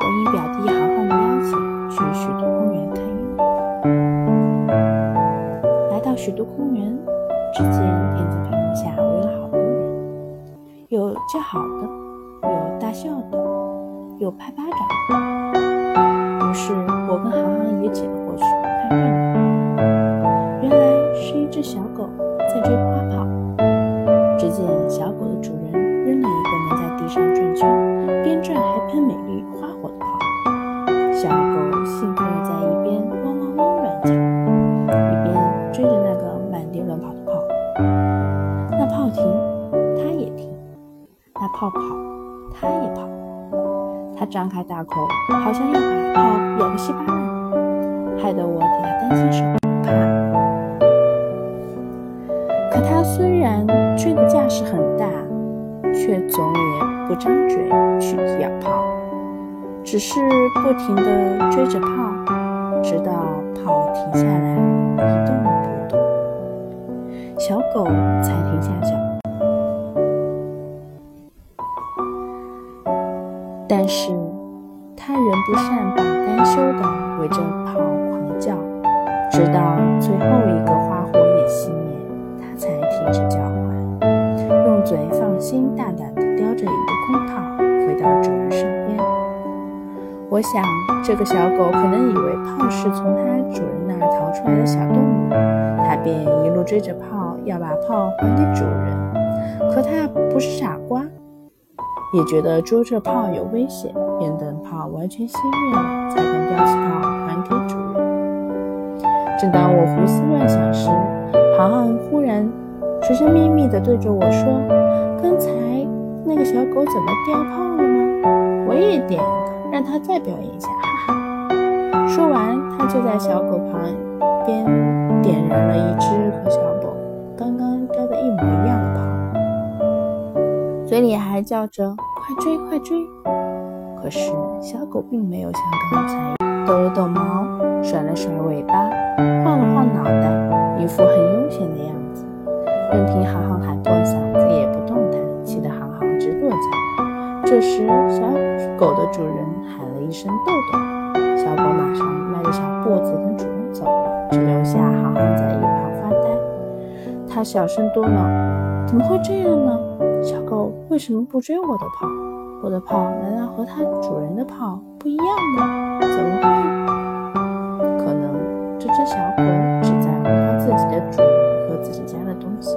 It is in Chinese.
我应表弟航航的邀请，去许都公园看樱。来到许都公园，只见田子屏幕下围了好多人，有叫好的，有大笑的，有拍巴掌的。于是我跟航航也挤了过去看热闹。原来是一只小狗在追那炮跑，它也跑。它张开大口，好像要把泡咬个稀巴烂，害得我替它担心受怕。可它虽然追的架势很大，却总也不张嘴去咬泡，只是不停地追着泡，直到泡停下来一动不动，小狗才停下脚但是它仍不善罢甘休地围着炮狂叫，直到最后一个花火也熄灭，它才停止叫唤，用嘴放心大胆地叼着一个空炮回到主人身边。我想，这个小狗可能以为炮是从它主人那儿逃出来的小动物，它便一路追着炮，要把炮还给主人。可它不是傻瓜。也觉得捉着炮有危险，便等炮完全熄灭了，才敢叼起炮还给主人。正当我胡思乱想时，航航忽然神神秘秘地对着我说：“刚才那个小狗怎么掉炮了呢？我也点一个，让它再表演一下，哈哈。”说完，他就在小狗旁边点燃了一只和小狗刚刚叼的一模一样的炮。嘴里还叫着“快追，快追”，可是小狗并没有像刚才抖了抖毛、甩了甩尾巴、晃了晃脑袋，一副很悠闲的样子。任凭航航喊破嗓子也不动弹，气得航航直跺脚。这时，小狗的主人喊了一声“豆豆”，小狗马上迈着小步子跟主人走了，只留下航航在一旁发呆。他小声嘟囔：“怎么会这样呢？”小狗为什么不追我的炮？我的炮难道和它主人的炮不一样吗？怎么会？可能这只小狗只在乎它自己的主人和自己家的东西。